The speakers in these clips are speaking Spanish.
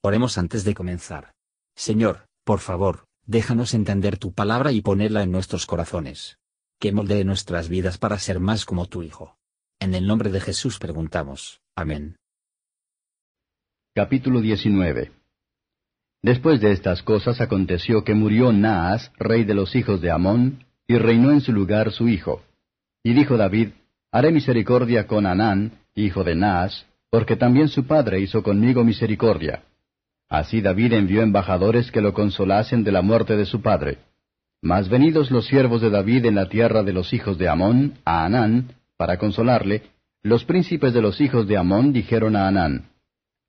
Oremos antes de comenzar. Señor, por favor, déjanos entender tu palabra y ponerla en nuestros corazones. Que moldee nuestras vidas para ser más como tu Hijo. En el nombre de Jesús preguntamos. Amén. Capítulo 19 Después de estas cosas aconteció que murió Naas, rey de los hijos de Amón, y reinó en su lugar su hijo. Y dijo David, Haré misericordia con Anán, hijo de Naas, porque también su padre hizo conmigo misericordia. Así David envió embajadores que lo consolasen de la muerte de su padre. Mas venidos los siervos de David en la tierra de los hijos de Amón, a Anán, para consolarle, los príncipes de los hijos de Amón dijeron a Anán,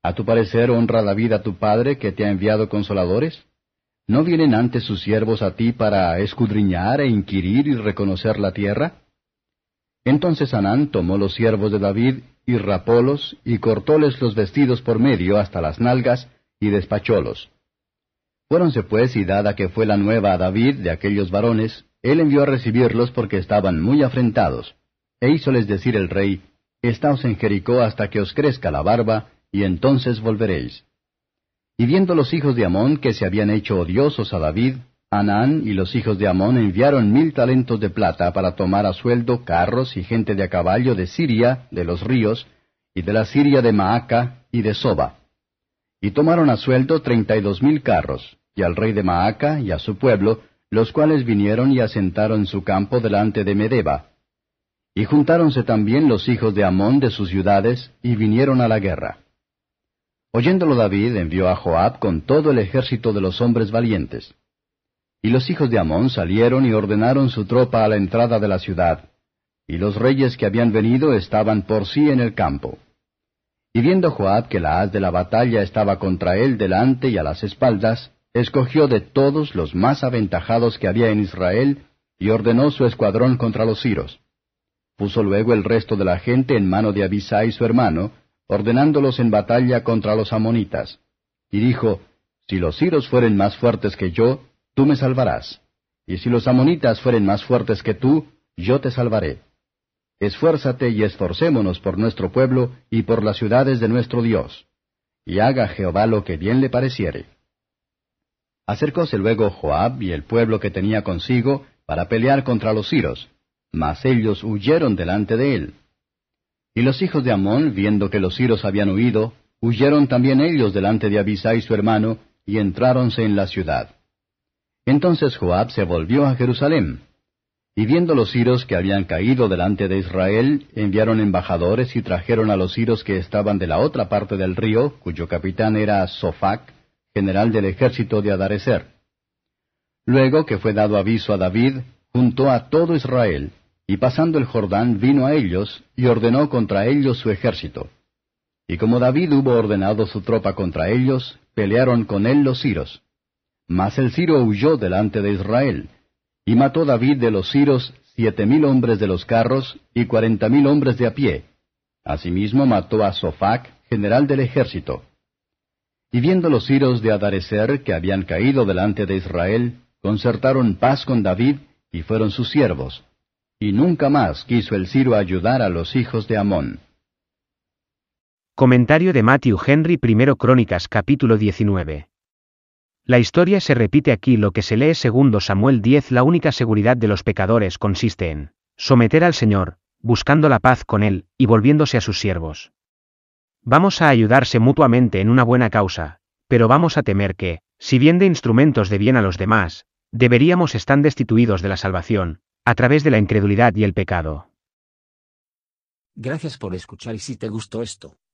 ¿A tu parecer honra David a tu padre que te ha enviado consoladores? ¿No vienen antes sus siervos a ti para escudriñar e inquirir y reconocer la tierra? Entonces Anán tomó los siervos de David y rapólos y cortóles los vestidos por medio hasta las nalgas y despachólos. Fuéronse pues y dada que fue la nueva a David de aquellos varones, él envió a recibirlos porque estaban muy afrentados. E hízoles decir el rey, Estaos en Jericó hasta que os crezca la barba, y entonces volveréis. Y viendo los hijos de Amón que se habían hecho odiosos a David, Anán y los hijos de Amón enviaron mil talentos de plata para tomar a sueldo carros y gente de a caballo de Siria, de los ríos, y de la Siria de Maaca y de Soba. Y tomaron a sueldo treinta y dos mil carros, y al rey de Maaca y a su pueblo, los cuales vinieron y asentaron su campo delante de Medeba. Y juntáronse también los hijos de Amón de sus ciudades, y vinieron a la guerra. Oyéndolo David envió a Joab con todo el ejército de los hombres valientes. Y los hijos de Amón salieron y ordenaron su tropa a la entrada de la ciudad, y los reyes que habían venido estaban por sí en el campo. Y viendo Joab que la haz de la batalla estaba contra él delante y a las espaldas, escogió de todos los más aventajados que había en Israel, y ordenó su escuadrón contra los siros. Puso luego el resto de la gente en mano de Abisai su hermano, ordenándolos en batalla contra los amonitas. Y dijo, Si los siros fueren más fuertes que yo, tú me salvarás. Y si los amonitas fueren más fuertes que tú, yo te salvaré. Esfuérzate y esforcémonos por nuestro pueblo y por las ciudades de nuestro Dios. Y haga Jehová lo que bien le pareciere. Acercóse luego Joab y el pueblo que tenía consigo para pelear contra los siros, mas ellos huyeron delante de él. Y los hijos de Amón, viendo que los siros habían huido, huyeron también ellos delante de Abisai su hermano, y entráronse en la ciudad. Entonces Joab se volvió a Jerusalén. Y viendo los siros que habían caído delante de Israel, enviaron embajadores y trajeron a los siros que estaban de la otra parte del río, cuyo capitán era Sofac, general del ejército de Adarecer. Luego que fue dado aviso a David, juntó a todo Israel, y pasando el Jordán vino a ellos, y ordenó contra ellos su ejército. Y como David hubo ordenado su tropa contra ellos, pelearon con él los siros. Mas el Ciro huyó delante de Israel, y mató David de los Ciros siete mil hombres de los carros y cuarenta mil hombres de a pie. Asimismo mató a Sofac, general del ejército. Y viendo los Ciros de Adarecer que habían caído delante de Israel, concertaron paz con David y fueron sus siervos. Y nunca más quiso el Ciro ayudar a los hijos de Amón. Comentario de Matthew Henry Primero Crónicas capítulo 19. La historia se repite aquí lo que se lee segundo Samuel 10 La única seguridad de los pecadores consiste en someter al Señor, buscando la paz con Él, y volviéndose a sus siervos. Vamos a ayudarse mutuamente en una buena causa, pero vamos a temer que, si bien de instrumentos de bien a los demás, deberíamos estar destituidos de la salvación, a través de la incredulidad y el pecado. Gracias por escuchar y si te gustó esto,